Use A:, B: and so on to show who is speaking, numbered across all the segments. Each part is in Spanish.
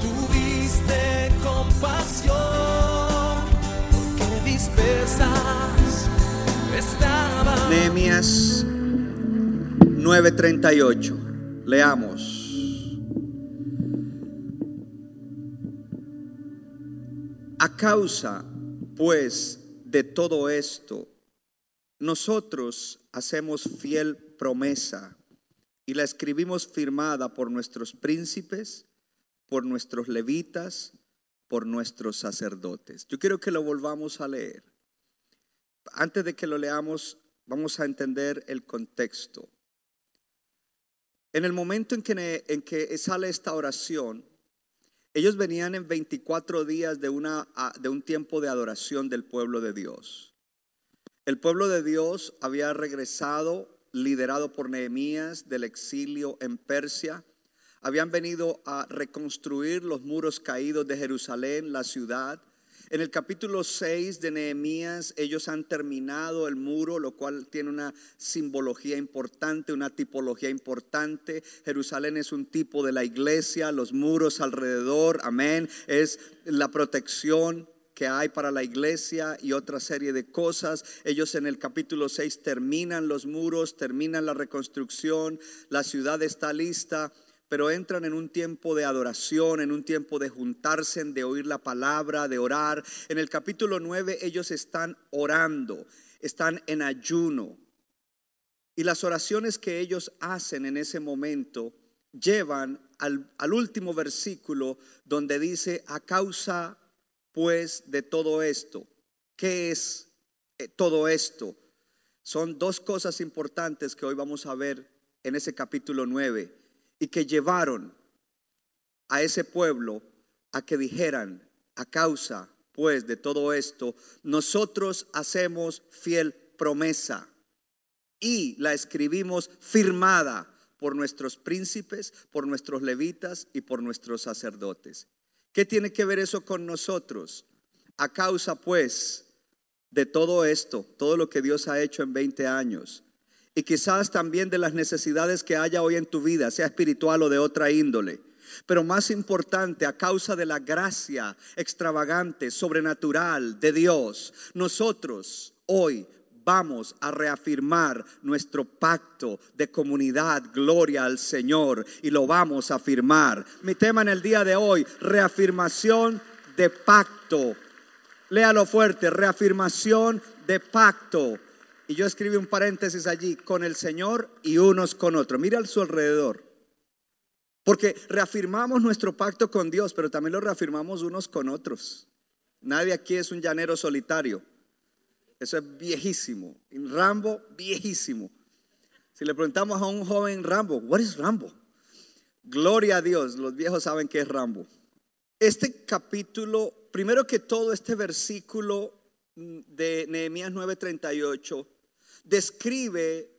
A: tuviste compasión, porque dispersas estaban.
B: Nehemías 9:38. Leamos. A causa, pues, de todo esto, nosotros hacemos fiel promesa y la escribimos firmada por nuestros príncipes, por nuestros levitas, por nuestros sacerdotes. Yo quiero que lo volvamos a leer. Antes de que lo leamos, vamos a entender el contexto. En el momento en que, en que sale esta oración, ellos venían en 24 días de, una, de un tiempo de adoración del pueblo de Dios. El pueblo de Dios había regresado, liderado por Nehemías, del exilio en Persia. Habían venido a reconstruir los muros caídos de Jerusalén, la ciudad. En el capítulo 6 de Nehemías, ellos han terminado el muro, lo cual tiene una simbología importante, una tipología importante. Jerusalén es un tipo de la iglesia, los muros alrededor, amén, es la protección que hay para la iglesia y otra serie de cosas. Ellos en el capítulo 6 terminan los muros, terminan la reconstrucción, la ciudad está lista pero entran en un tiempo de adoración, en un tiempo de juntarse, de oír la palabra, de orar. En el capítulo 9 ellos están orando, están en ayuno. Y las oraciones que ellos hacen en ese momento llevan al, al último versículo donde dice, a causa pues de todo esto, ¿qué es eh, todo esto? Son dos cosas importantes que hoy vamos a ver en ese capítulo 9 y que llevaron a ese pueblo a que dijeran, a causa pues de todo esto, nosotros hacemos fiel promesa y la escribimos firmada por nuestros príncipes, por nuestros levitas y por nuestros sacerdotes. ¿Qué tiene que ver eso con nosotros? A causa pues de todo esto, todo lo que Dios ha hecho en 20 años, y quizás también de las necesidades que haya hoy en tu vida, sea espiritual o de otra índole. Pero más importante, a causa de la gracia extravagante, sobrenatural de Dios, nosotros hoy vamos a reafirmar nuestro pacto de comunidad, gloria al Señor, y lo vamos a firmar. Mi tema en el día de hoy, reafirmación de pacto. Léalo fuerte, reafirmación de pacto. Y yo escribí un paréntesis allí, con el Señor y unos con otros. Mira a su alrededor. Porque reafirmamos nuestro pacto con Dios, pero también lo reafirmamos unos con otros. Nadie aquí es un llanero solitario. Eso es viejísimo. Rambo, viejísimo. Si le preguntamos a un joven Rambo, ¿what is Rambo? Gloria a Dios, los viejos saben qué es Rambo. Este capítulo, primero que todo, este versículo de Nehemías 9:38 describe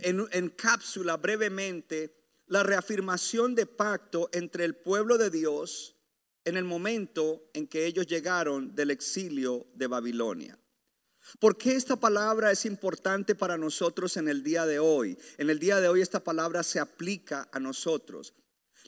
B: en, en cápsula brevemente la reafirmación de pacto entre el pueblo de Dios en el momento en que ellos llegaron del exilio de Babilonia. ¿Por qué esta palabra es importante para nosotros en el día de hoy? En el día de hoy esta palabra se aplica a nosotros.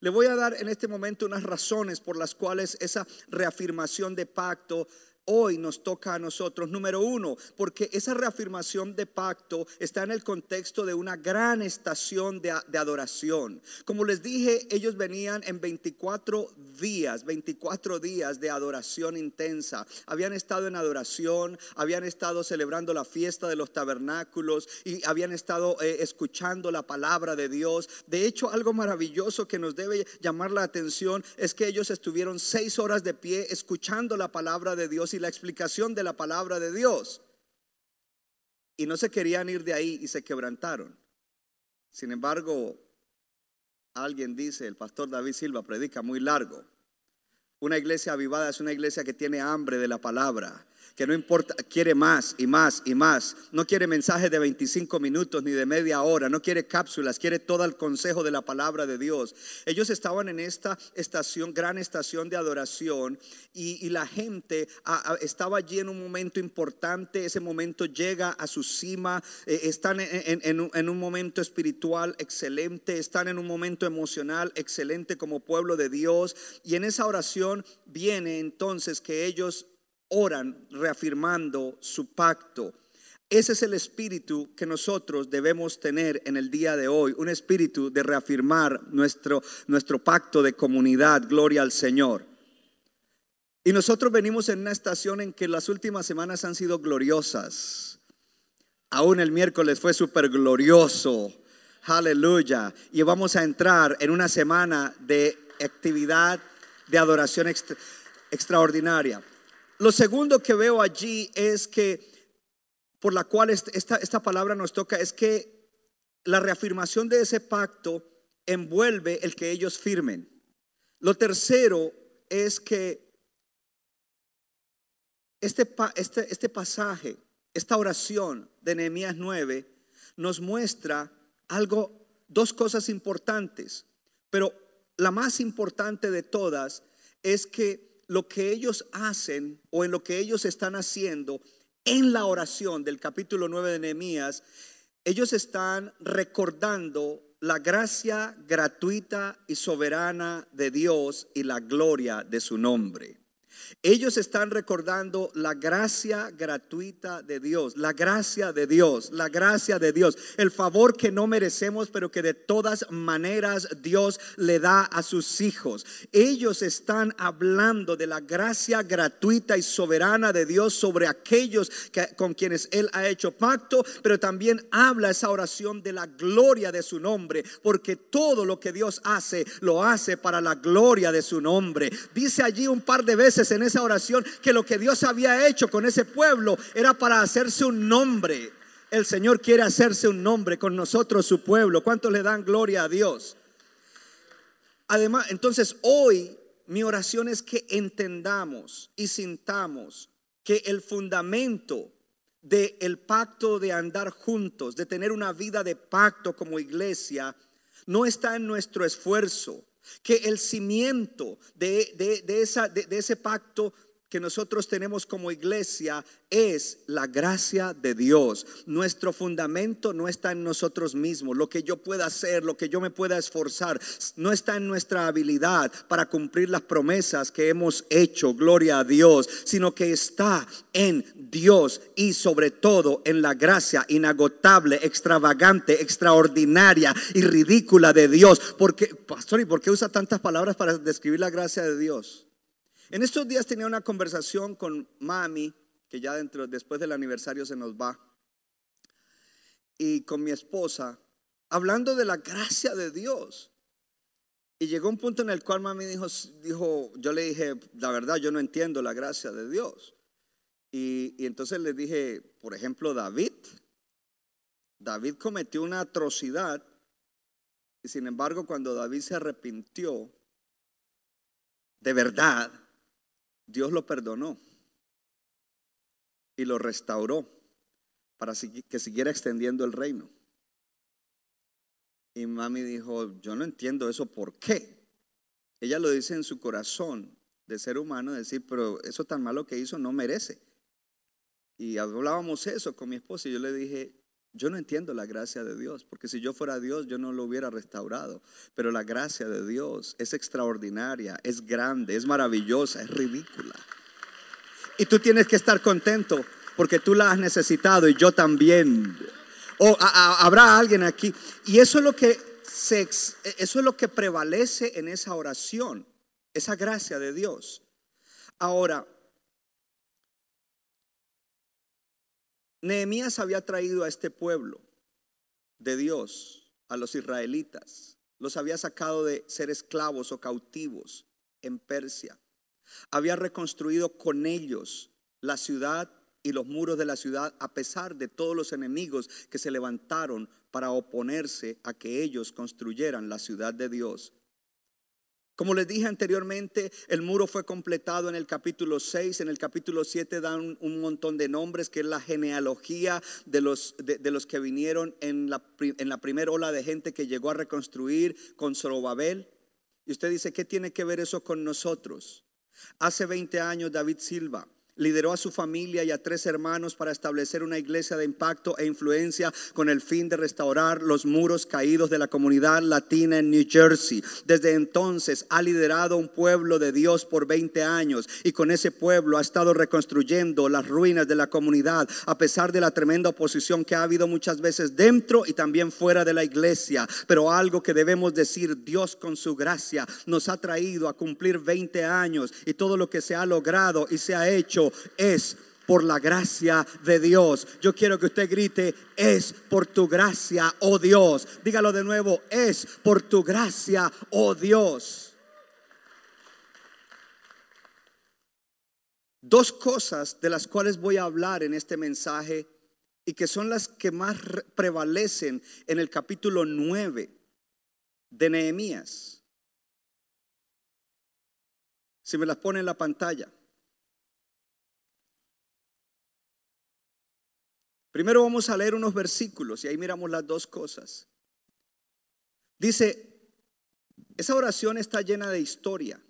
B: Le voy a dar en este momento unas razones por las cuales esa reafirmación de pacto hoy nos toca a nosotros. Número uno, porque esa reafirmación de pacto está en el contexto de una gran estación de, adoración. Como les dije, ellos venían en 24 días, 24 días de adoración intensa. Habían estado en adoración, habían estado celebrando la fiesta de los tabernáculos y habían estado eh, escuchando la palabra de Dios. De hecho, algo maravilloso que nos debe llamar la atención es que ellos estuvieron seis horas de pie escuchando la palabra de Dios la explicación de la palabra de Dios. Y no se querían ir de ahí y se quebrantaron. Sin embargo, alguien dice, el pastor David Silva predica muy largo. Una iglesia avivada es una iglesia que tiene hambre de la palabra, que no importa, quiere más y más y más. No quiere mensajes de 25 minutos ni de media hora, no quiere cápsulas, quiere todo el consejo de la palabra de Dios. Ellos estaban en esta estación, gran estación de adoración, y, la gente estaba allí en un momento importante. Ese momento llega a su cima, eh, están en un momento espiritual excelente, están en un momento emocional excelente como pueblo de Dios, y en esa oración viene entonces que ellos oran reafirmando su pacto. Ese es el espíritu que nosotros debemos tener en el día de hoy, un espíritu de reafirmar nuestro, nuestro pacto de comunidad, gloria al Señor. Y nosotros venimos en una estación en que las últimas semanas han sido gloriosas. Aún el miércoles fue súper glorioso. Aleluya. Y vamos a entrar en una semana de actividad, de adoración extraordinaria. Lo segundo que veo allí es que, por la cual esta, esta palabra nos toca, es que la reafirmación de ese pacto envuelve el que ellos firmen. Lo tercero es que este, este, este pasaje, esta oración de Nehemías 9 nos muestra algo, dos cosas importantes, pero la más importante de todas es que lo que ellos hacen o en lo que ellos están haciendo en la oración del capítulo 9 de Nehemías, ellos están recordando la gracia gratuita y soberana de Dios y la gloria de su nombre. Ellos están recordando la gracia gratuita de Dios, la gracia de Dios, la gracia de Dios, el favor que no merecemos, pero que de todas maneras Dios le da a sus hijos. Ellos están hablando de la gracia gratuita y soberana de Dios sobre aquellos con quienes Él ha hecho pacto, pero también habla esa oración de la gloria de su nombre, porque todo lo que Dios hace, lo hace para la gloria de su nombre. Dice allí un par de veces en esa oración que lo que Dios había hecho con ese pueblo era para hacerse un nombre. El Señor quiere hacerse un nombre con nosotros, su pueblo. ¿Cuántos le dan gloria a Dios? Además, entonces hoy mi oración es que entendamos y sintamos que el fundamento del el pacto de andar juntos, de tener una vida de pacto como iglesia, no está en nuestro esfuerzo, que el cimiento de, esa, de ese pacto que nosotros tenemos como iglesia es la gracia de Dios. Nuestro fundamento no está en nosotros mismos, lo que yo pueda hacer, lo que yo me pueda esforzar, no está en nuestra habilidad para cumplir las promesas que hemos hecho, gloria a Dios, sino que está en Dios y sobre todo en la gracia inagotable, extravagante, extraordinaria y ridícula de Dios. Porque, pastor, ¿y por qué usa tantas palabras para describir la gracia de Dios? En estos días tenía una conversación con mami, que ya dentro, después del aniversario se nos va, y con mi esposa, hablando de la gracia de Dios. Y llegó un punto en el cual mami dijo, dijo yo le dije, la verdad, yo no entiendo la gracia de Dios. Y, y entonces le dije, por ejemplo, David. David cometió una atrocidad y sin embargo cuando David se arrepintió de verdad, Dios lo perdonó y lo restauró para que siguiera extendiendo el reino. Y mami dijo, yo no entiendo eso, ¿por qué? Ella lo dice en su corazón de ser humano, decir, pero eso tan malo que hizo no merece. Y hablábamos eso con mi esposa y yo le dije, yo no entiendo la gracia de Dios, porque si yo fuera Dios yo no lo hubiera restaurado. Pero la gracia de Dios es extraordinaria, es grande, es maravillosa, es ridícula. Y tú tienes que estar contento porque tú la has necesitado y yo también. O habrá alguien aquí. Y eso es lo que eso es lo que prevalece en esa oración, esa gracia de Dios. Ahora, Nehemías había traído a este pueblo de Dios, a los israelitas, los había sacado de ser esclavos o cautivos en Persia. Había reconstruido con ellos la ciudad y los muros de la ciudad a pesar de todos los enemigos que se levantaron para oponerse a que ellos construyeran la ciudad de Dios. Como les dije anteriormente, el muro fue completado en el capítulo 6, en el capítulo 7 dan un, montón de nombres, que es la genealogía de los, de, los que vinieron en la, en la primera ola de gente que llegó a reconstruir con Zorobabel. Y usted dice, ¿qué tiene que ver eso con nosotros? Hace 20 años David Silva lideró a su familia y a tres hermanos para establecer una iglesia de impacto e influencia con el fin de restaurar los muros caídos de la comunidad latina en New Jersey. Desde entonces ha liderado un pueblo de Dios por 20 años y con ese pueblo ha estado reconstruyendo las ruinas de la comunidad a pesar de la tremenda oposición que ha habido muchas veces dentro y también fuera de la iglesia. Pero algo que debemos decir, Dios con su gracia nos ha traído a cumplir 20 años y todo lo que se ha logrado y se ha hecho es por la gracia de Dios. Yo quiero que usted grite, es por tu gracia, oh Dios. Dígalo de nuevo, es por tu gracia, oh Dios. Dos cosas de las cuales voy a hablar en este mensaje y que son las que más prevalecen en el capítulo 9 de Nehemías. Si me las pone en la pantalla. Primero vamos a leer unos versículos y ahí miramos las dos cosas. Dice, esa oración está llena de historia.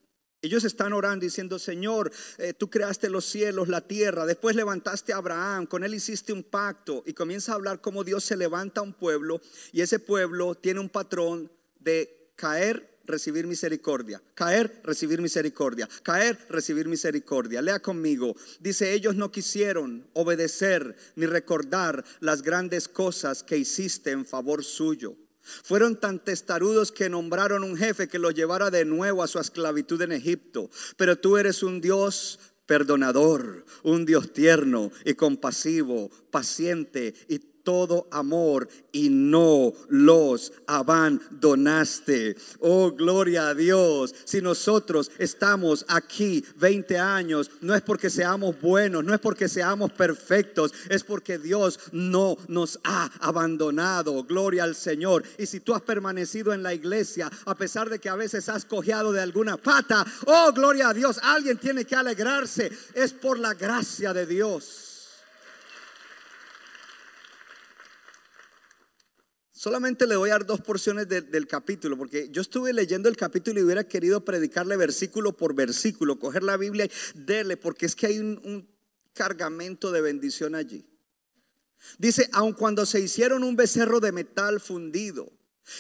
B: Ellos están orando diciendo, Señor, eh, tú creaste los cielos, la tierra, después levantaste a Abraham, con él hiciste un pacto y comienza a hablar cómo Dios se levanta a un pueblo y ese pueblo tiene un patrón de caer recibir misericordia. Caer, recibir misericordia. Caer, recibir misericordia. Lea conmigo. Dice, ellos no quisieron obedecer ni recordar las grandes cosas que hiciste en favor suyo. Fueron tan testarudos que nombraron un jefe que los llevara de nuevo a su esclavitud en Egipto. Pero tú eres un Dios perdonador, un Dios tierno y compasivo, paciente y todo amor y no los abandonaste. Oh, gloria a Dios. Si nosotros estamos aquí 20 años, no es porque seamos buenos, no es porque seamos perfectos, es porque Dios no nos ha abandonado. Gloria al Señor. Y si tú has permanecido en la iglesia, a pesar de que a veces has cojeado de alguna pata, oh, gloria a Dios, alguien tiene que alegrarse. Es por la gracia de Dios. Solamente le voy a dar dos porciones del capítulo, porque yo estuve leyendo el capítulo y hubiera querido predicarle versículo por versículo, coger la Biblia y darle, porque es que hay un, cargamento de bendición allí. Dice, aun cuando se hicieron un becerro de metal fundido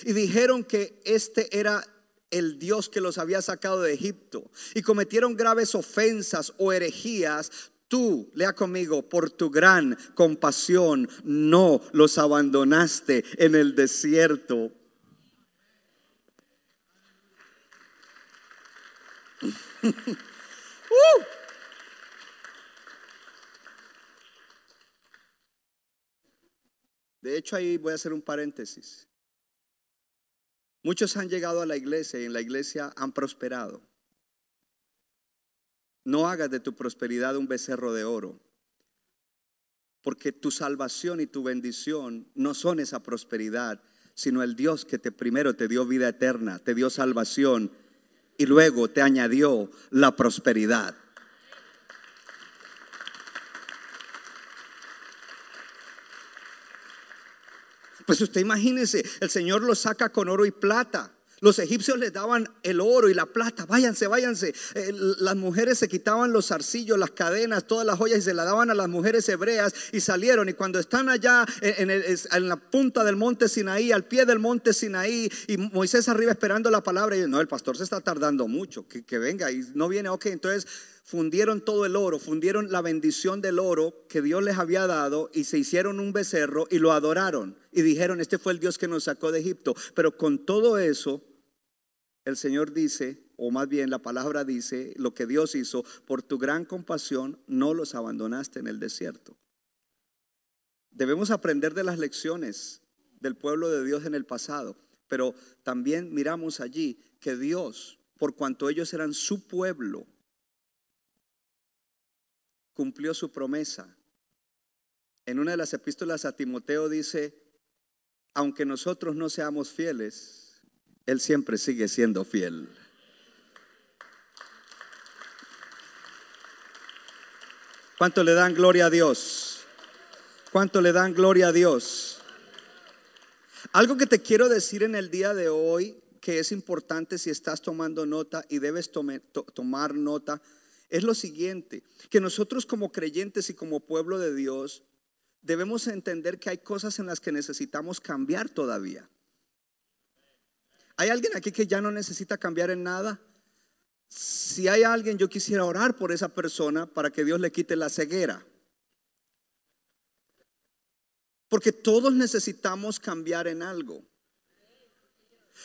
B: y dijeron que este era el Dios que los había sacado de Egipto y cometieron graves ofensas o herejías, Tú, lea conmigo, por tu gran compasión no los abandonaste en el desierto. Uh. De hecho, ahí voy a hacer un paréntesis. Muchos han llegado a la iglesia y en la iglesia han prosperado. No hagas de tu prosperidad un becerro de oro, porque tu salvación y tu bendición no son esa prosperidad, sino el Dios que te primero te dio vida eterna, te dio salvación y luego te añadió la prosperidad. Pues usted imagínese, el Señor lo saca con oro y plata. Los egipcios les daban el oro y la plata, váyanse, váyanse. Eh, las mujeres se quitaban los zarcillos, las cadenas, todas las joyas y se la daban a las mujeres hebreas y salieron. Y cuando están allá en, la punta del monte Sinaí, al pie del monte Sinaí, y Moisés arriba esperando la palabra, y no, el pastor se está tardando mucho, que, que venga y no viene, ok, entonces fundieron todo el oro, fundieron la bendición del oro que Dios les había dado y se hicieron un becerro y lo adoraron y dijeron, este fue el Dios que nos sacó de Egipto. Pero con todo eso, el Señor dice, o más bien la palabra dice, lo que Dios hizo, por tu gran compasión no los abandonaste en el desierto. Debemos aprender de las lecciones del pueblo de Dios en el pasado, pero también miramos allí que Dios, por cuanto ellos eran su pueblo, cumplió su promesa en una de las epístolas a Timoteo dice, aunque nosotros no seamos fieles, Él siempre sigue siendo fiel. ¿Cuánto le dan gloria a Dios? ¿Cuánto le dan gloria a Dios? Algo que te quiero decir en el día de hoy, que es importante si estás tomando nota y debes tomar nota, es lo siguiente, que nosotros como creyentes y como pueblo de Dios debemos entender que hay cosas en las que necesitamos cambiar todavía. ¿Hay alguien aquí que ya no necesita cambiar en nada? Si hay alguien, yo quisiera orar por esa persona para que Dios le quite la ceguera. Porque todos necesitamos cambiar en algo.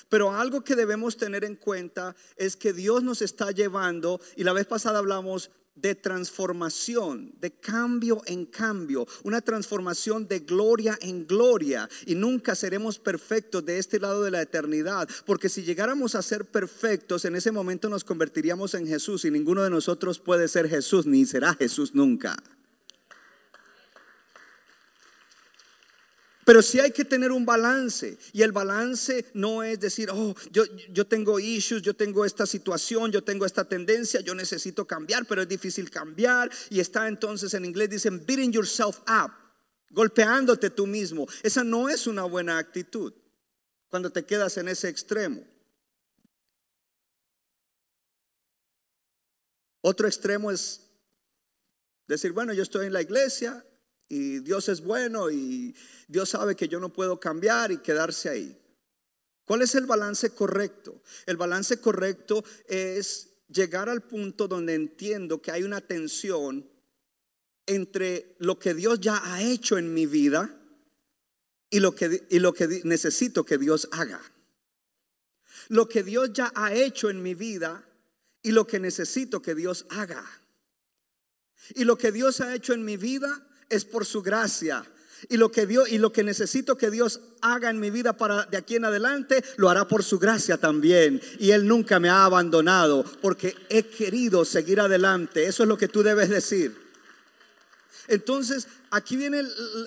B: Pero algo que debemos tener en cuenta es que Dios nos está llevando, y la vez pasada hablamos de transformación, de cambio en cambio, una transformación de gloria en gloria. Y nunca seremos perfectos de este lado de la eternidad, porque si llegáramos a ser perfectos, en ese momento nos convertiríamos en Jesús y ninguno de nosotros puede ser Jesús, ni será Jesús nunca. Pero sí hay que tener un balance. Y el balance no es decir, oh, yo, yo tengo issues, yo tengo esta situación, yo tengo esta tendencia, yo necesito cambiar, pero es difícil cambiar. Y está entonces en inglés dicen, beating yourself up, golpeándote tú mismo. Esa no es una buena actitud cuando te quedas en ese extremo. Otro extremo es decir, bueno, yo estoy en la iglesia, y Dios es bueno y Dios sabe que yo no puedo cambiar y quedarse ahí. ¿Cuál es el balance correcto? El balance correcto es llegar al punto donde entiendo que hay una tensión entre lo que Dios ya ha hecho en mi vida y lo que, y lo que necesito que Dios haga. Lo que Dios ya ha hecho en mi vida y lo que necesito que Dios haga. Y lo que Dios ha hecho en mi vida es por su gracia. Y lo que Dios y lo que necesito que Dios haga en mi vida para de aquí en adelante, lo hará por su gracia también. Y Él nunca me ha abandonado porque he querido seguir adelante. Eso es lo que tú debes decir. Entonces, aquí viene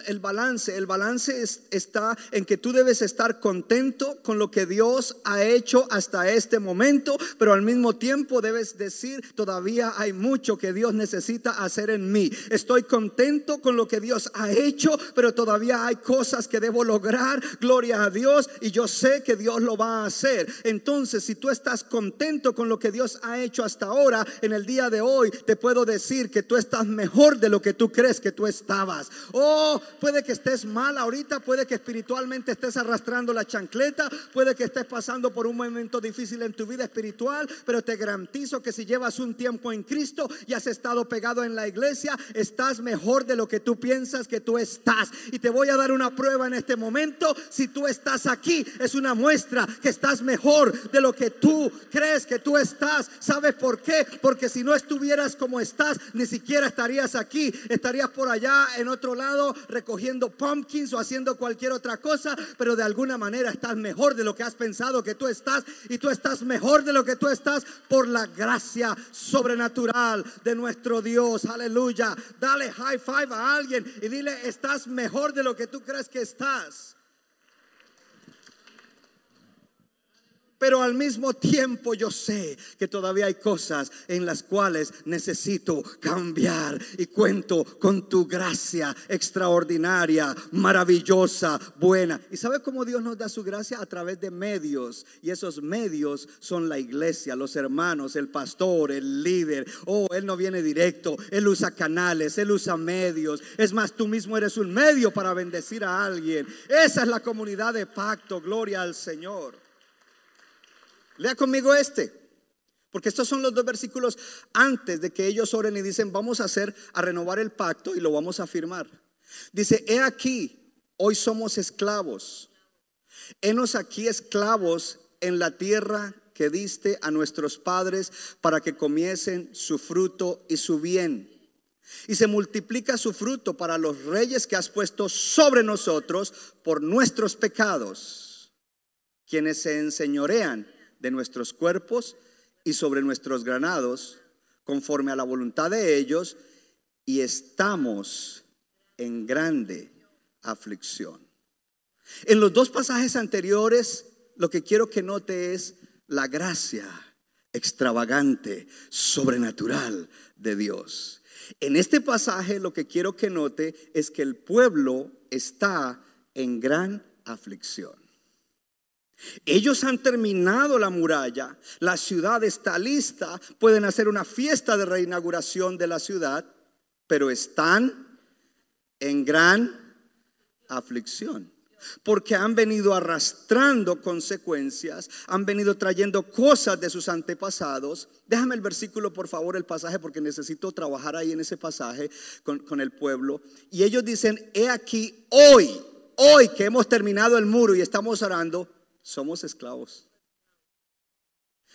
B: el, balance. El balance está en que tú debes estar contento con lo que Dios ha hecho hasta este momento, pero al mismo tiempo debes decir, todavía hay mucho que Dios necesita hacer en mí. Estoy contento con lo que Dios ha hecho, pero todavía hay cosas que debo lograr. Gloria a Dios y yo sé que Dios lo va a hacer. Entonces, si tú estás contento con lo que Dios ha hecho hasta ahora, en el día de hoy te puedo decir que tú estás mejor de lo que tú crees que tú estabas. Oh, puede que estés mal ahorita, puede que espiritualmente estés arrastrando la chancleta, puede que estés pasando por un momento difícil en tu vida espiritual, pero te garantizo que si llevas un tiempo en Cristo y has estado pegado en la iglesia, estás mejor de lo que tú piensas que tú estás. Y te voy a dar una prueba en este momento. Si tú estás aquí, es una muestra que estás mejor de lo que tú crees que tú estás. ¿Sabes por qué? Porque si no estuvieras como estás, ni siquiera estarías aquí. Estarías por allá en otro lado recogiendo pumpkins o haciendo cualquier otra cosa, pero de alguna manera estás mejor de lo que has pensado que tú estás y tú estás mejor de lo que tú estás por la gracia sobrenatural de nuestro Dios. Aleluya. Dale high five a alguien y dile, estás mejor de lo que tú crees que estás. Pero al mismo tiempo yo sé que todavía hay cosas en las cuales necesito cambiar y cuento con tu gracia extraordinaria, maravillosa, buena. ¿Y sabe cómo Dios nos da su gracia? A través de medios. Y esos medios son la iglesia, los hermanos, el pastor, el líder. Oh, Él no viene directo, Él usa canales, Él usa medios. Es más, tú mismo eres un medio para bendecir a alguien. Esa es la comunidad de pacto, gloria al Señor. Lea conmigo este. Porque estos son los dos versículos antes de que ellos oren y dicen, vamos a hacer, a renovar el pacto y lo vamos a firmar. Dice, he aquí, hoy somos esclavos. Henos aquí esclavos en la tierra que diste a nuestros padres para que comiesen su fruto y su bien. Y se multiplica su fruto para los reyes que has puesto sobre nosotros por nuestros pecados, quienes se enseñorean de nuestros cuerpos y sobre nuestros granados, conforme a la voluntad de ellos, y estamos en grande aflicción. En los dos pasajes anteriores, lo que quiero que note es la gracia extravagante, sobrenatural de Dios. En este pasaje lo que quiero que note es que el pueblo está en gran aflicción. Ellos han terminado la muralla, la ciudad está lista, pueden hacer una fiesta de reinauguración de la ciudad, pero están en gran aflicción porque han venido arrastrando consecuencias, han venido trayendo cosas de sus antepasados. Déjame el versículo, por favor, el pasaje, porque necesito trabajar ahí en ese pasaje con, con el pueblo. Y ellos dicen, he aquí, hoy, hoy que hemos terminado el muro y estamos orando, somos esclavos.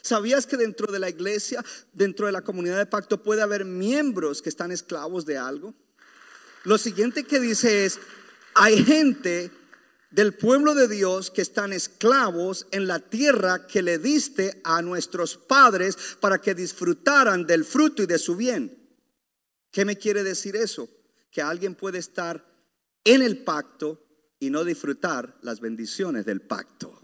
B: ¿Sabías que dentro de la iglesia, dentro de la comunidad de pacto, puede haber miembros que están esclavos de algo? Lo siguiente que dice es, hay gente del pueblo de Dios que están esclavos en la tierra que le diste a nuestros padres para que disfrutaran del fruto y de su bien. ¿Qué me quiere decir eso? Que alguien puede estar en el pacto y no disfrutar las bendiciones del pacto.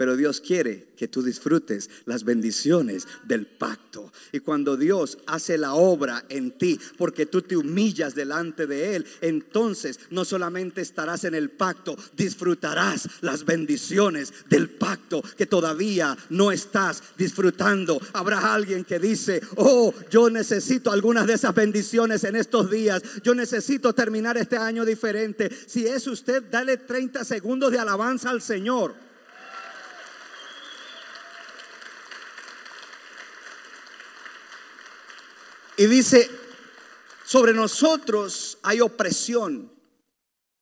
B: Pero Dios quiere que tú disfrutes las bendiciones del pacto. Y cuando Dios hace la obra en ti, porque tú te humillas delante de Él, entonces no solamente estarás en el pacto, disfrutarás las bendiciones del pacto que todavía no estás disfrutando. Habrá alguien que dice, oh, yo necesito algunas de esas bendiciones en estos días. Yo necesito terminar este año diferente. Si es usted, dale 30 segundos de alabanza al Señor. Y dice, sobre nosotros hay opresión,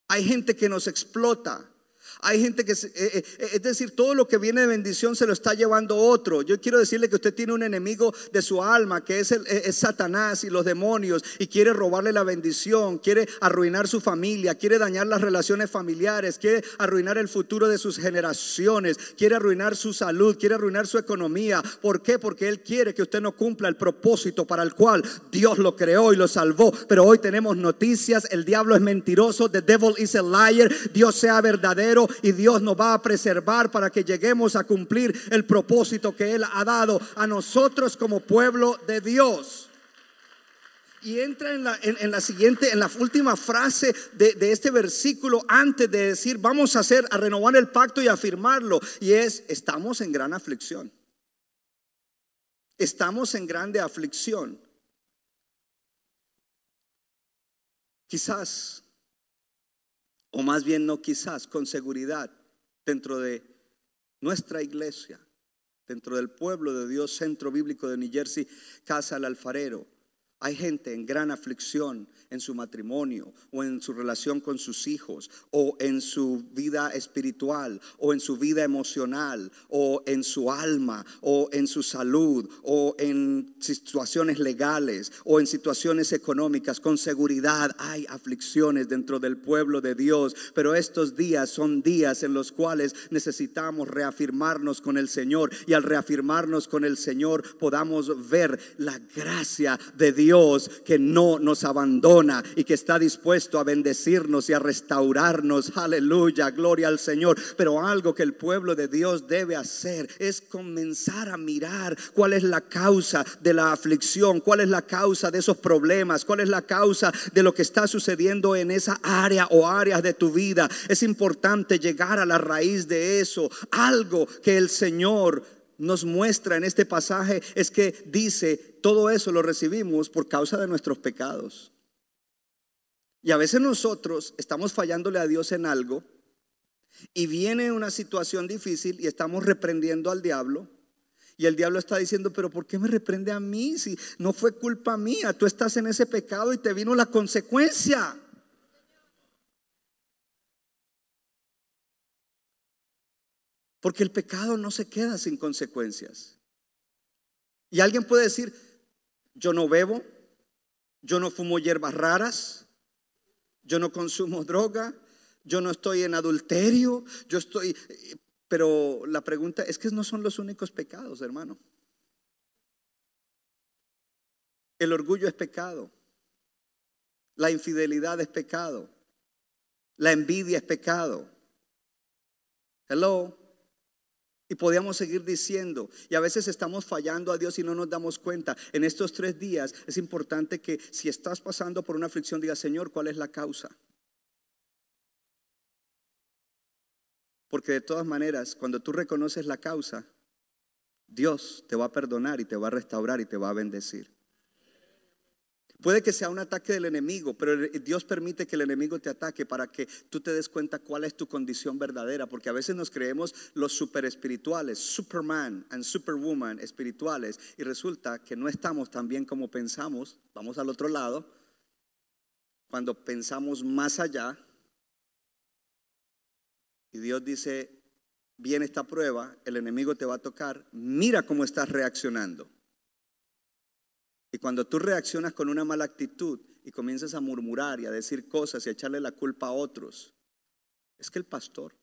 B: hay gente que nos explota, hay gente que, eh, eh, eh, es decir, todo lo que viene de bendición se lo está llevando otro. Yo quiero decirle que usted tiene un enemigo de su alma, que es, el, Satanás y los demonios, y quiere robarle la bendición, quiere arruinar su familia, quiere dañar las relaciones familiares, quiere arruinar el futuro de sus generaciones, quiere arruinar su salud, quiere arruinar su economía. ¿Por qué? Porque Él quiere que usted no cumpla el propósito para el cual Dios lo creó y lo salvó. Pero hoy tenemos noticias, el diablo es mentiroso, the devil is a liar, Dios sea verdadero y Dios nos va a preservar para que lleguemos a cumplir el propósito que Él ha dado a nosotros como pueblo de Dios. Y entra en la, en, la, siguiente, en la última frase de, de, este versículo antes de decir vamos a hacer, a renovar el pacto y afirmarlo. Y es, estamos en gran aflicción. Estamos en grande aflicción. Quizás o más bien no quizás, con seguridad, dentro de nuestra iglesia, dentro del pueblo de Dios, Centro Bíblico de New Jersey, Casa del Alfarero, hay gente en gran aflicción en su matrimonio o en su relación con sus hijos o en su vida espiritual o en su vida emocional o en su alma o en su salud o en situaciones legales o en situaciones económicas. Con seguridad hay aflicciones dentro del pueblo de Dios, pero estos días son días en los cuales necesitamos reafirmarnos con el Señor y al reafirmarnos con el Señor podamos ver la gracia de Dios Dios que no nos abandona y que está dispuesto a bendecirnos y a restaurarnos. Aleluya, gloria al Señor. Pero algo que el pueblo de Dios debe hacer es comenzar a mirar cuál es la causa de la aflicción, cuál es la causa de esos problemas, cuál es la causa de lo que está sucediendo en esa área o áreas de tu vida. Es importante llegar a la raíz de eso, algo que el Señor nos muestra en este pasaje es que dice, todo eso lo recibimos por causa de nuestros pecados. Y a veces nosotros estamos fallándole a Dios en algo y viene una situación difícil y estamos reprendiendo al diablo. Y el diablo está diciendo, pero ¿por qué me reprende a mí si no fue culpa mía? Tú estás en ese pecado y te vino la consecuencia. Porque el pecado no se queda sin consecuencias. Y alguien puede decir, yo no bebo, yo no fumo hierbas raras, yo no consumo droga, yo no estoy en adulterio, yo estoy... Pero la pregunta es que no son los únicos pecados, hermano. El orgullo es pecado. La infidelidad es pecado. La envidia es pecado. Hello. Y podíamos seguir diciendo, y a veces estamos fallando a Dios y no nos damos cuenta. En estos tres días es importante que si estás pasando por una aflicción, diga, Señor, ¿cuál es la causa? Porque de todas maneras, cuando tú reconoces la causa, Dios te va a perdonar y te va a restaurar y te va a bendecir. Puede que sea un ataque del enemigo, pero Dios permite que el enemigo te ataque para que tú te des cuenta cuál es tu condición verdadera, porque a veces nos creemos los super espirituales, Superman and Superwoman espirituales, y resulta que no estamos tan bien como pensamos, vamos al otro lado, cuando pensamos más allá, y Dios dice, viene esta prueba, el enemigo te va a tocar, mira cómo estás reaccionando. Y cuando tú reaccionas con una mala actitud y comienzas a murmurar y a decir cosas y a echarle la culpa a otros, es que el pastor,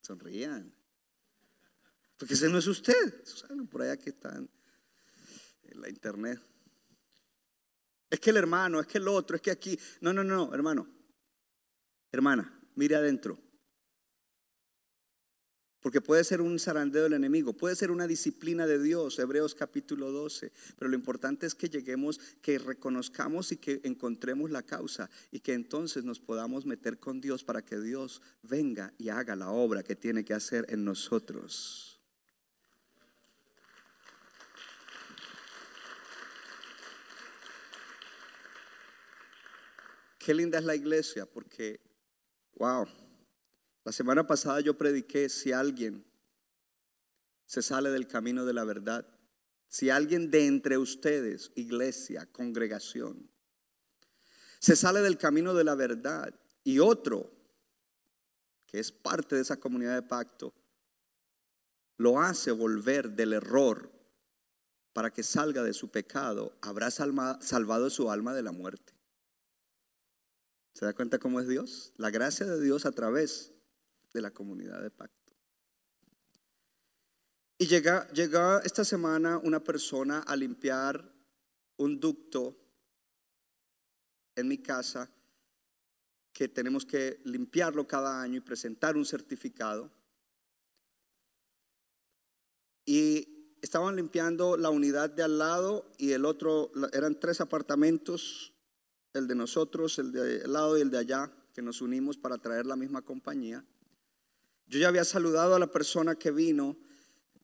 B: sonrían, porque ese no es usted, por allá que están en la internet. Es que el hermano, es que el otro, es que aquí. No, no, no, hermano. Hermana, mire adentro. Porque puede ser un zarandeo del enemigo, puede ser una disciplina de Dios, Hebreos capítulo 12. Pero lo importante es que lleguemos, que reconozcamos y que encontremos la causa y que entonces nos podamos meter con Dios para que Dios venga y haga la obra que tiene que hacer en nosotros. Qué linda es la iglesia porque, wow. La semana pasada yo prediqué si alguien se sale del camino de la verdad, si alguien de entre ustedes, iglesia, congregación, se sale del camino de la verdad y otro, que es parte de esa comunidad de pacto, lo hace volver del error para que salga de su pecado, habrá salvado su alma de la muerte. ¿Se da cuenta cómo es Dios? La gracia de Dios a través de la comunidad de pacto. Y llega, esta semana una persona a limpiar un ducto en mi casa que tenemos que limpiarlo cada año y presentar un certificado. Y estaban limpiando la unidad de al lado y el otro, eran tres apartamentos, el de nosotros, el de al lado y el de allá, que nos unimos para traer la misma compañía. Yo ya había saludado a la persona que vino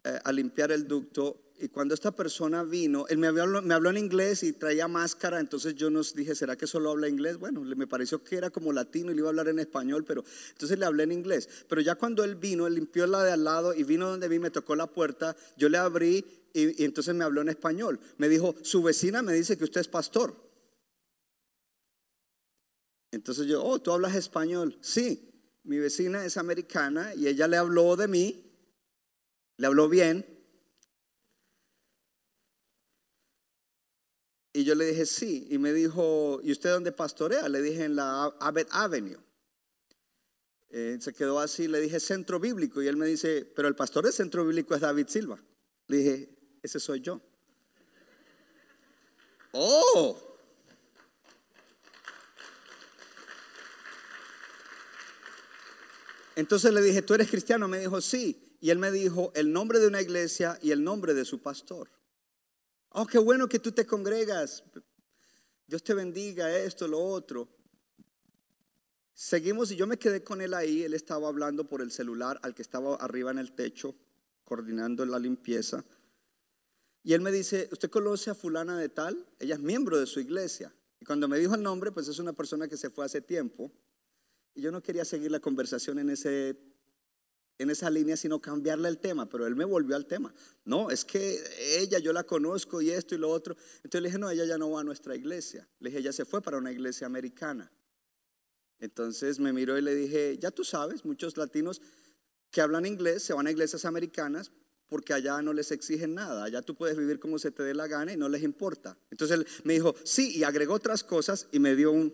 B: eh, a limpiar el ducto y cuando esta persona vino, él me habló, en inglés y traía máscara, entonces yo nos dije, ¿será que solo habla inglés? Bueno, me pareció que era como latino y le iba a hablar en español, pero entonces le hablé en inglés. Pero ya cuando él vino, él limpió la de al lado y vino donde vi, me tocó la puerta, yo le abrí y entonces me habló en español. Me dijo, su vecina me dice que usted es pastor. Entonces yo, oh, ¿tú hablas español? Sí mi vecina es americana y ella le habló de mí, le habló bien. Y yo le dije, sí. Y me dijo, ¿y usted dónde pastorea? Le dije, en la Abbott Avenue. Eh, se quedó así, le dije, centro bíblico. Y él me dice, pero el pastor del centro bíblico es David Silva. Le dije, ese soy yo. Oh, Entonces le dije, ¿tú eres cristiano? Me dijo, sí. Y él me dijo el nombre de una iglesia y el nombre de su pastor. Oh, qué bueno que tú te congregas. Dios te bendiga, esto, lo otro. Seguimos y yo me quedé con él ahí. Él estaba hablando por el celular al que estaba arriba en el techo, coordinando la limpieza. Y él me dice, ¿usted conoce a fulana de tal? Ella es miembro de su iglesia. Y cuando me dijo el nombre, pues es una persona que se fue hace tiempo. Y yo no quería seguir la conversación en, ese, en esa línea, sino cambiarle el tema, pero él me volvió al tema. No, es que ella yo la conozco y esto y lo otro. Entonces le dije, no, ella ya no va a nuestra iglesia. Le dije, ella se fue para una iglesia americana. Entonces me miró y le dije, ya tú sabes, muchos latinos que hablan inglés se van a iglesias americanas porque allá no les exigen nada, allá tú puedes vivir como se te dé la gana y no les importa. Entonces él me dijo, sí, y agregó otras cosas y me dio un,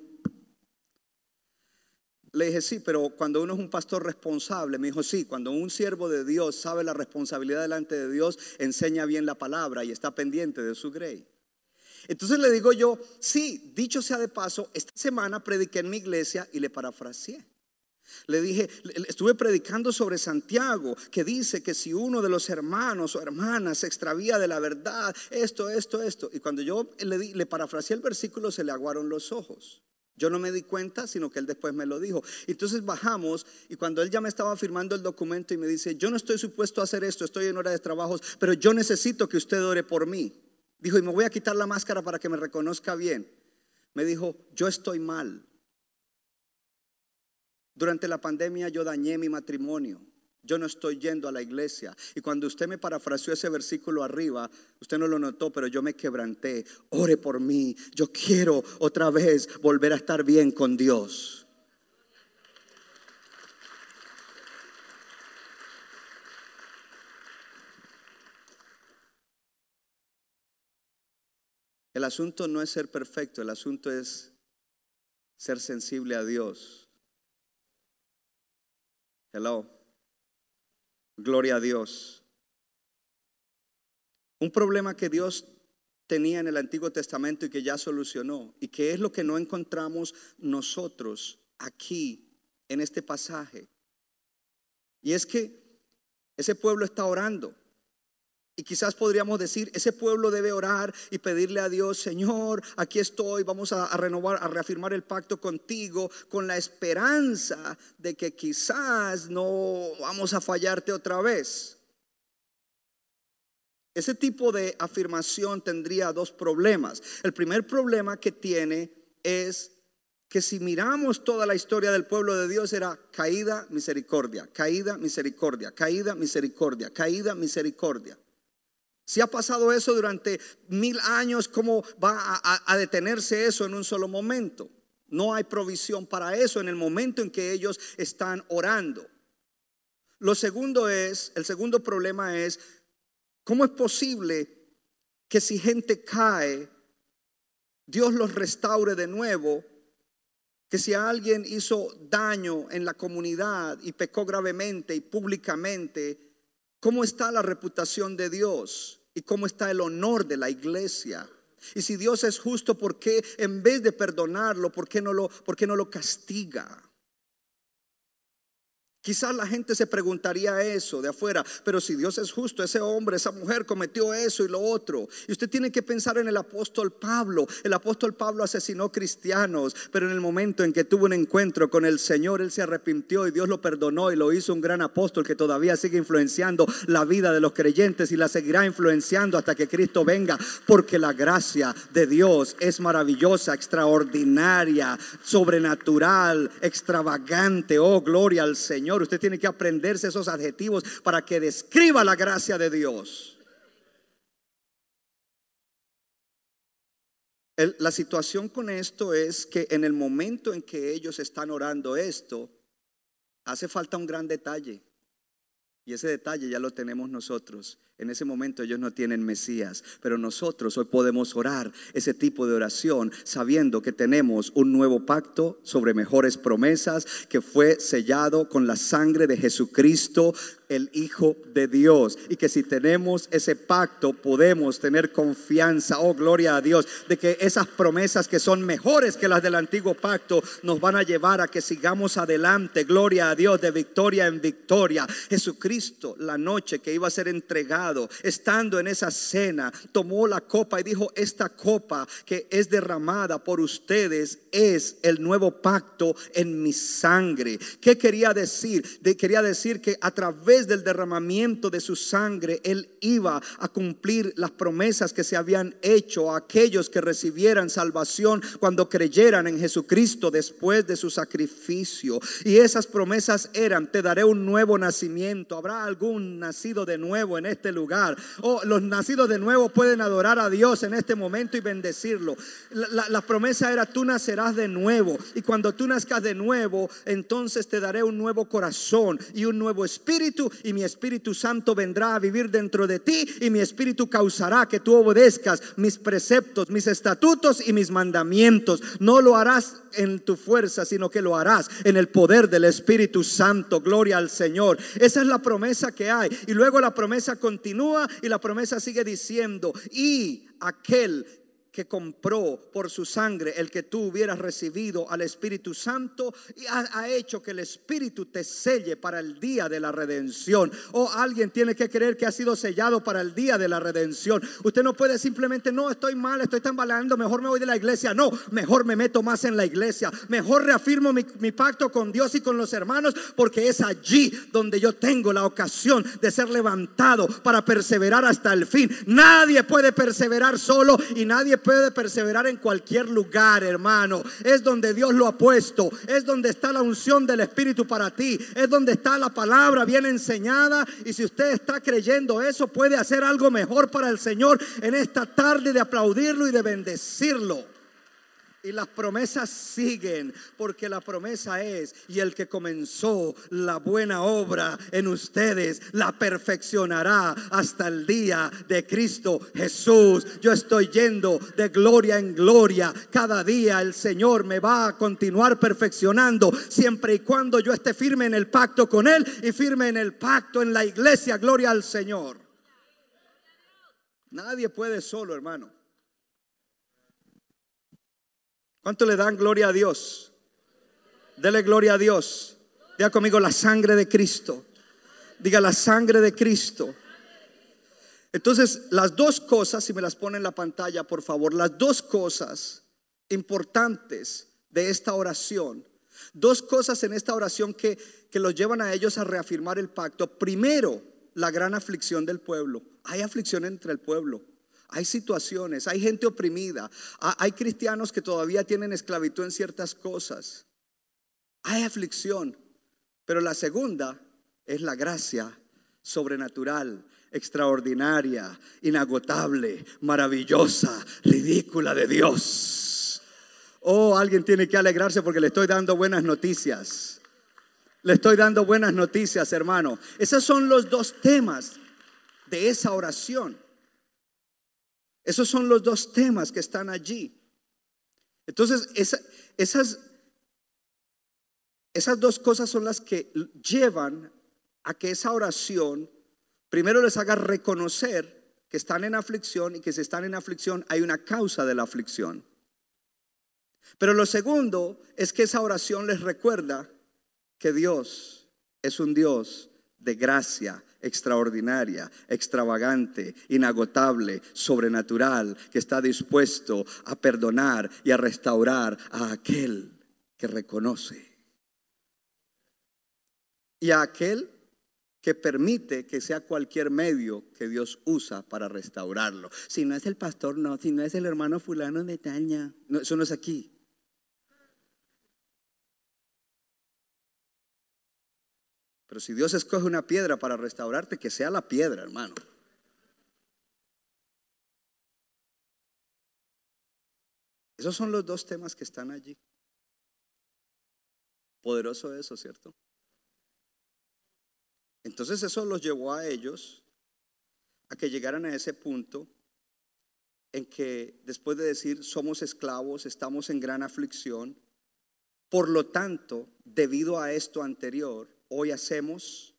B: le dije, sí, pero cuando uno es un pastor responsable, me dijo, sí, cuando un siervo de Dios sabe la responsabilidad delante de Dios, enseña bien la palabra y está pendiente de su grey. Entonces le digo yo, sí, dicho sea de paso, esta semana prediqué en mi iglesia y le parafraseé. Le dije, estuve predicando sobre Santiago, que dice que si uno de los hermanos o hermanas se extravía de la verdad, esto, esto, esto. Y cuando yo le, le parafraseé el versículo, se le aguaron los ojos. Yo no me di cuenta, sino que él después me lo dijo. Entonces bajamos y cuando él ya me estaba firmando el documento y me dice, yo no estoy supuesto a hacer esto, estoy en hora de trabajos, pero yo necesito que usted ore por mí. Dijo, y me voy a quitar la máscara para que me reconozca bien. Me dijo, yo estoy mal. Durante la pandemia yo dañé mi matrimonio. Yo no estoy yendo a la iglesia. Y cuando usted me parafraseó ese versículo arriba, usted no lo notó, pero yo me quebranté. Ore por mí. Yo quiero otra vez volver a estar bien con Dios. El asunto no es ser perfecto, el asunto es ser sensible a Dios. Hello. Gloria a Dios. Un problema que Dios tenía en el Antiguo Testamento y que ya solucionó, y que es lo que no encontramos nosotros aquí en este pasaje. Y es que ese pueblo está orando. Y quizás podríamos decir, ese pueblo debe orar y pedirle a Dios, Señor, aquí estoy, vamos a, renovar, a reafirmar el pacto contigo con la esperanza de que quizás no vamos a fallarte otra vez. Ese tipo de afirmación tendría dos problemas. El primer problema que tiene es que si miramos toda la historia del pueblo de Dios era caída, misericordia, caída, misericordia, caída, misericordia, caída, misericordia. Si ha pasado eso durante mil años, ¿cómo va a, detenerse eso en un solo momento? No hay provisión para eso en el momento en que ellos están orando. Lo segundo es, el segundo problema es, ¿cómo es posible que si gente cae, Dios los restaure de nuevo? Que si alguien hizo daño en la comunidad y pecó gravemente y públicamente, ¿cómo está la reputación de Dios? Y cómo está el honor de la iglesia. Y si Dios es justo, ¿por qué en vez de perdonarlo, por qué no lo, por qué no lo castiga? Quizás la gente se preguntaría eso de afuera, pero si Dios es justo, ese hombre, esa mujer cometió eso y lo otro. Y usted tiene que pensar en el apóstol Pablo. El apóstol Pablo asesinó cristianos, pero en el momento en que tuvo un encuentro con el Señor, él se arrepintió y Dios lo perdonó y lo hizo un gran apóstol que todavía sigue influenciando la vida de los creyentes y la seguirá influenciando hasta que Cristo venga, porque la gracia de Dios es maravillosa, extraordinaria, sobrenatural, extravagante. Oh, gloria al Señor. Usted tiene que aprenderse esos adjetivos para que describa la gracia de Dios. la situación con esto es que en el momento en que ellos están orando esto, hace falta un gran detalle. Y ese detalle ya lo tenemos nosotros. En ese momento ellos no tienen Mesías, pero nosotros hoy podemos orar ese tipo de oración sabiendo que tenemos un nuevo pacto sobre mejores promesas que fue sellado con la sangre de Jesucristo el Hijo de Dios. Y que si tenemos ese pacto podemos tener confianza, oh gloria a Dios, de que esas promesas que son mejores que las del antiguo pacto nos van a llevar a que sigamos adelante, gloria a Dios, de victoria en victoria. Jesucristo, la noche que iba a ser entregado, estando en esa cena, tomó la copa y dijo, esta copa que es derramada por ustedes es el nuevo pacto en mi sangre. ¿Qué quería decir? quería decir que a través del derramamiento de su sangre, Él iba a cumplir las promesas que se habían hecho a aquellos que recibieran salvación cuando creyeran en Jesucristo después de su sacrificio. Y esas promesas eran, te daré un nuevo nacimiento. ¿Habrá algún nacido de nuevo en este lugar? O oh, los nacidos de nuevo pueden adorar a Dios en este momento y bendecirlo. La, la promesa era, tú nacerás de nuevo. Y cuando tú nazcas de nuevo, entonces te daré un nuevo corazón y un nuevo espíritu y mi Espíritu Santo vendrá a vivir dentro de ti y mi Espíritu causará que tú obedezcas mis preceptos, mis estatutos y mis mandamientos. No lo harás en tu fuerza, sino que lo harás en el poder del Espíritu Santo. Gloria al Señor. Esa es la promesa que hay. Y luego la promesa continúa y la promesa sigue diciendo, y aquel que compró por su sangre el que tú hubieras recibido al Espíritu Santo y ha, hecho que el Espíritu te selle para el día de la redención. O alguien tiene que creer que ha sido sellado para el día de la redención. Usted no puede simplemente, no, estoy mal, estoy tambaleando, mejor me voy de la iglesia. No, mejor me meto más en la iglesia. Mejor reafirmo mi, mi pacto con Dios y con los hermanos porque es allí donde yo tengo la ocasión de ser levantado para perseverar hasta el fin. Nadie puede perseverar solo y nadie puede perseverar en cualquier lugar, hermano. Es donde Dios lo ha puesto, es donde está la unción del Espíritu para ti, es donde está la palabra bien enseñada y si usted está creyendo eso puede hacer algo mejor para el Señor en esta tarde de aplaudirlo y de bendecirlo. Y las promesas siguen, porque la promesa es, y el que comenzó la buena obra en ustedes, la perfeccionará hasta el día de Cristo Jesús. Yo estoy yendo de gloria en gloria. Cada día el Señor me va a continuar perfeccionando, siempre y cuando yo esté firme en el pacto con Él y firme en el pacto en la iglesia. Gloria al Señor. Nadie puede solo, hermano. ¿Cuánto le dan gloria a Dios? Dele gloria a Dios. Diga conmigo la sangre de Cristo. Diga la sangre de Cristo. Entonces, las dos cosas, si me las pone en la pantalla, por favor, las dos cosas importantes de esta oración, dos cosas en esta oración que, que los llevan a ellos a reafirmar el pacto. Primero, la gran aflicción del pueblo. Hay aflicción entre el pueblo. Hay situaciones, hay gente oprimida, hay cristianos que todavía tienen esclavitud en ciertas cosas. Hay aflicción, pero la segunda es la gracia sobrenatural, extraordinaria, inagotable, maravillosa, ridícula de Dios. Oh, alguien tiene que alegrarse porque le estoy dando buenas noticias. Le estoy dando buenas noticias, hermano. Esos son los dos temas de esa oración. Esos son los dos temas que están allí. Entonces, esas, esas dos cosas son las que llevan a que esa oración primero les haga reconocer que están en aflicción y que si están en aflicción hay una causa de la aflicción. Pero lo segundo es que esa oración les recuerda que Dios es un Dios de gracia, extraordinaria, extravagante, inagotable, sobrenatural, que está dispuesto a perdonar y a restaurar a aquel que reconoce. Y a aquel que permite que sea cualquier medio que Dios usa para restaurarlo. Si no es el pastor, no. Si no es el hermano fulano de Taña. No, eso no es aquí. Pero si Dios escoge una piedra para restaurarte, que sea la piedra, hermano. Esos son los dos temas que están allí. Poderoso eso, ¿cierto? Entonces eso los llevó a ellos a que llegaran a ese punto en que después de decir somos esclavos, estamos en gran aflicción, por lo tanto, debido a esto anterior, hoy hacemos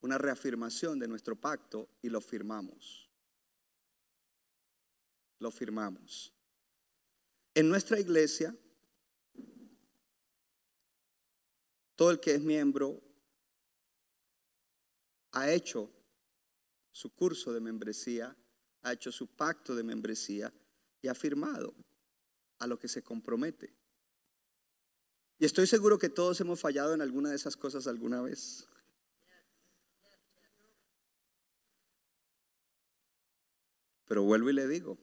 B: una reafirmación de nuestro pacto y lo firmamos. Lo firmamos. En nuestra iglesia, todo el que es miembro ha hecho su curso de membresía, ha hecho su pacto de membresía y ha firmado a lo que se compromete. Y estoy seguro que todos hemos fallado en alguna de esas cosas alguna vez. Pero vuelvo y le digo,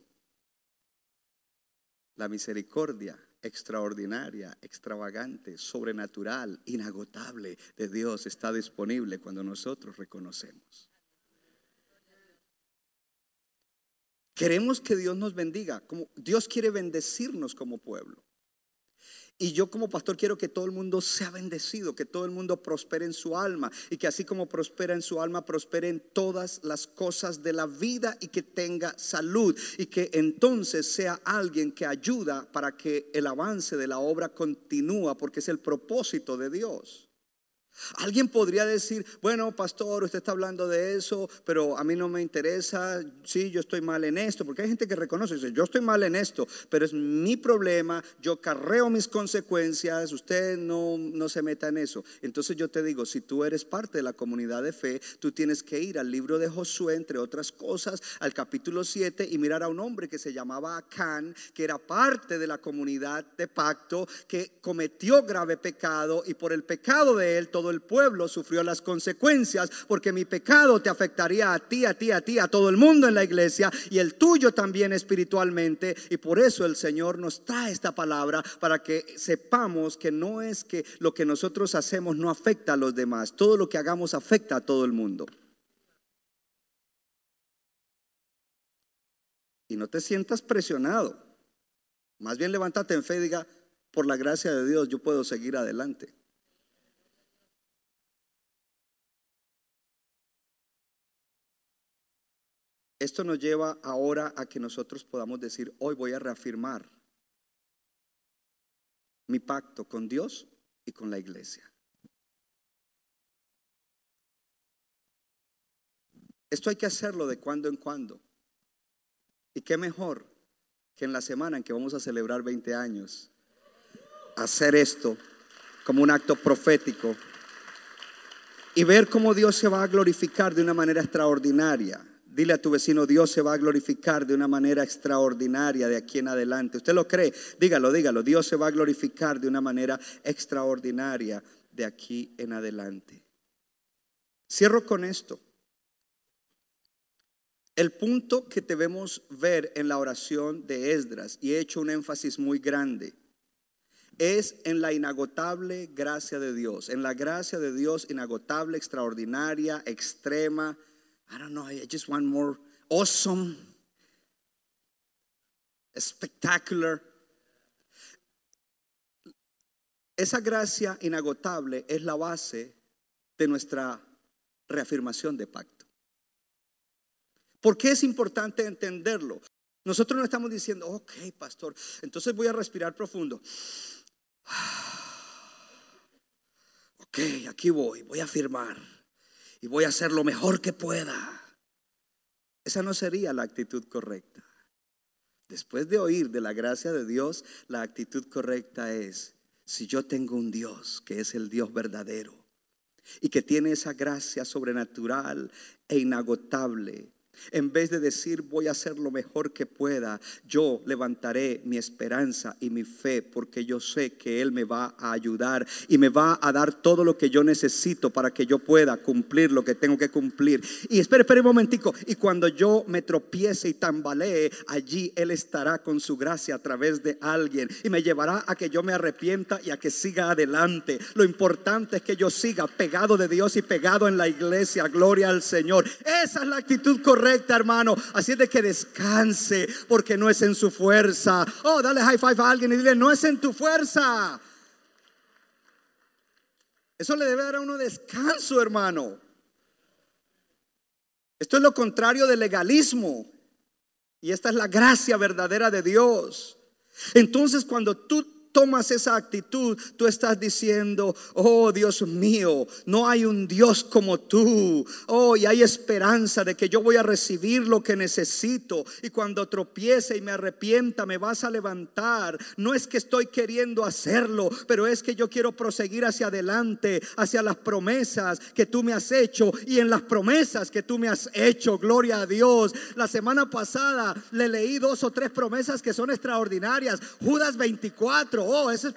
B: la misericordia extraordinaria, extravagante, sobrenatural, inagotable de Dios está disponible cuando nosotros reconocemos. Queremos que Dios nos bendiga, como Dios quiere bendecirnos como pueblo. Y yo como pastor quiero que todo el mundo sea bendecido, que todo el mundo prospere en su alma y que así como prospera en su alma, prospere en todas las cosas de la vida y que tenga salud y que entonces sea alguien que ayuda para que el avance de la obra continúa porque es el propósito de Dios. Alguien podría decir, bueno, pastor, usted está hablando de eso, pero a mí no me interesa, sí, yo estoy mal en esto, porque hay gente que reconoce, dice, yo estoy mal en esto, pero es mi problema, yo carreo mis consecuencias, usted no, no se meta en eso. Entonces yo te digo, si tú eres parte de la comunidad de fe, tú tienes que ir al libro de Josué, entre otras cosas, al capítulo 7 y mirar a un hombre que se llamaba Acán, que era parte de la comunidad de pacto, que cometió grave pecado y por el pecado de él todo el pueblo sufrió las consecuencias, porque mi pecado te afectaría a ti, a ti, a ti, a todo el mundo en la iglesia y el tuyo también espiritualmente. Y por eso el Señor nos trae esta palabra para que sepamos que no es que lo que nosotros hacemos no afecta a los demás, todo lo que hagamos afecta a todo el mundo. Y no te sientas presionado. Más bien levántate en fe y diga, por la gracia de Dios yo puedo seguir adelante. Esto nos lleva ahora a que nosotros podamos decir, hoy voy a reafirmar mi pacto con Dios y con la iglesia. Esto hay que hacerlo de cuando en cuando. Y qué mejor que en la semana en que vamos a celebrar 20 años, hacer esto como un acto profético y ver cómo Dios se va a glorificar de una manera extraordinaria. Dile a tu vecino, Dios se va a glorificar de una manera extraordinaria de aquí en adelante. ¿Usted lo cree? Dígalo, dígalo. Dios se va a glorificar de una manera extraordinaria de aquí en adelante. Cierro con esto. El punto que debemos ver en la oración de Esdras, y he hecho un énfasis muy grande, es en la inagotable gracia de Dios, en la gracia de Dios inagotable, extraordinaria, extrema, I don't know, I just want more awesome, spectacular. Esa gracia inagotable es la base de nuestra reafirmación de pacto. ¿Por qué es importante entenderlo? Nosotros no estamos diciendo, ok, pastor, entonces voy a respirar profundo. Ok, aquí voy, voy a afirmar y voy a hacer lo mejor que pueda. Esa no sería la actitud correcta. Después de oír de la gracia de Dios, la actitud correcta es, si yo tengo un Dios que es el Dios verdadero y que tiene esa gracia sobrenatural e inagotable, en vez de decir voy a hacer lo mejor que pueda, yo levantaré mi esperanza y mi fe porque yo sé que Él me va a ayudar y me va a dar todo lo que yo necesito para que yo pueda cumplir lo que tengo que cumplir. Y espere, espere un momentico. Y cuando yo me tropiece y tambalee, allí Él estará con su gracia a través de alguien y me llevará a que yo me arrepienta y a que siga adelante. Lo importante es que yo siga pegado de Dios y pegado en la iglesia. Gloria al Señor. Esa es la actitud correcta hermano. Así es de que descanse, porque no es en su fuerza. Oh, dale high five a alguien y dile, no es en tu fuerza. Eso le debe dar a uno descanso, hermano. Esto es lo contrario del legalismo. Y esta es la gracia verdadera de Dios. Entonces, cuando tú tomas esa actitud, tú estás diciendo, oh Dios mío, no hay un Dios como tú. Oh, y hay esperanza de que yo voy a recibir lo que necesito. Y cuando tropiece y me arrepienta, me vas a levantar. No es que estoy queriendo hacerlo, pero es que yo quiero proseguir hacia adelante, hacia las promesas que tú me has hecho y en las promesas que tú me has hecho. Gloria a Dios. La semana pasada le leí dos o tres promesas que son extraordinarias. Judas 24 oh, eso es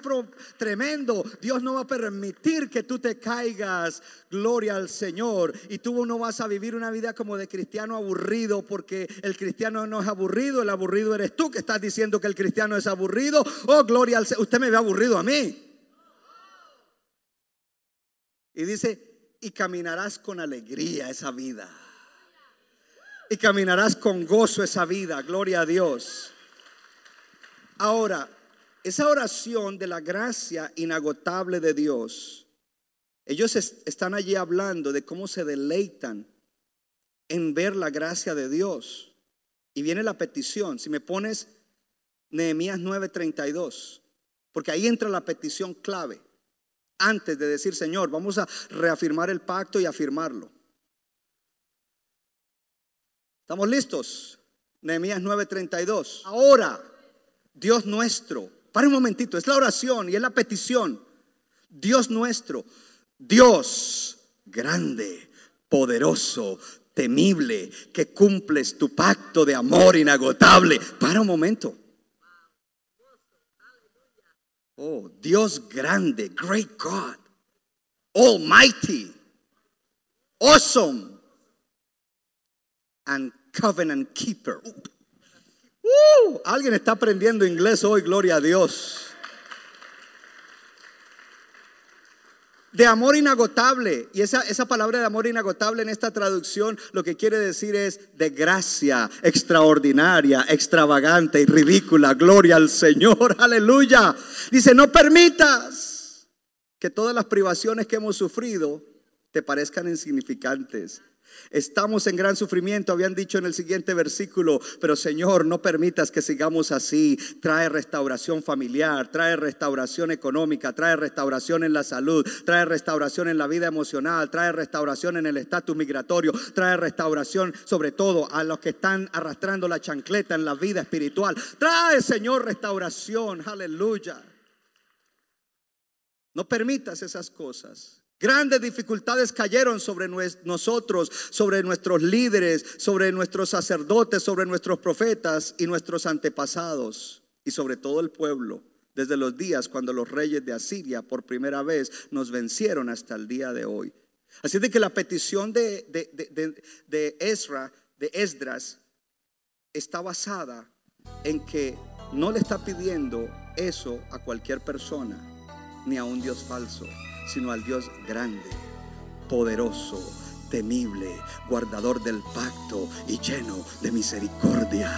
B: tremendo. Dios no va a permitir que tú te caigas. Gloria al Señor. Y tú no vas a vivir una vida como de cristiano aburrido, porque el cristiano no es aburrido, el aburrido eres tú que estás diciendo que el cristiano es aburrido. Oh, gloria al Señor. Usted me ve aburrido a mí. Y dice, y caminarás con alegría esa vida. Y caminarás con gozo esa vida. Gloria a Dios. Ahora, esa oración de la gracia inagotable de Dios, ellos están allí hablando de cómo se deleitan en ver la gracia de Dios. Y viene la petición, si me pones Nehemías 9:32, porque ahí entra la petición clave. antes de decir, Señor, vamos a reafirmar el pacto y afirmarlo. ¿Estamos listos? Nehemías 9:32. Ahora, Dios nuestro, para un momentito, es la oración y es la petición. Dios nuestro, Dios grande, poderoso, temible, que cumples tu pacto de amor inagotable. Para un momento. Oh, Dios grande, great God, almighty, awesome, and covenant keeper. Uh, alguien está aprendiendo inglés hoy, gloria a Dios. de amor inagotable. Y esa, esa palabra de amor inagotable en esta traducción lo que quiere decir es de gracia extraordinaria, extravagante y ridícula. Gloria al Señor, aleluya. Dice, no permitas que todas las privaciones que hemos sufrido te parezcan insignificantes. Estamos en gran sufrimiento, habían dicho en el siguiente versículo, pero Señor, no permitas que sigamos así. Trae restauración familiar, trae restauración económica, trae restauración en la salud, trae restauración en la vida emocional, trae restauración en el estatus migratorio, trae restauración sobre todo a los que están arrastrando la chancleta en la vida espiritual. Trae, Señor, restauración, aleluya. No permitas esas cosas. Grandes dificultades cayeron sobre nosotros, sobre nuestros líderes, sobre nuestros sacerdotes, sobre nuestros profetas y nuestros antepasados y sobre todo el pueblo, desde los días cuando los reyes de Asiria por primera vez nos vencieron hasta el día de hoy. Así de que la petición de, de, de Ezra, de Esdras, está basada en que no le está pidiendo eso a cualquier persona, ni a un Dios falso sino al Dios grande, poderoso, temible, guardador del pacto y lleno de misericordia.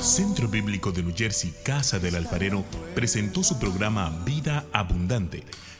C: Centro Bíblico de New Jersey, Casa del Alfarero, presentó su programa Vida Abundante.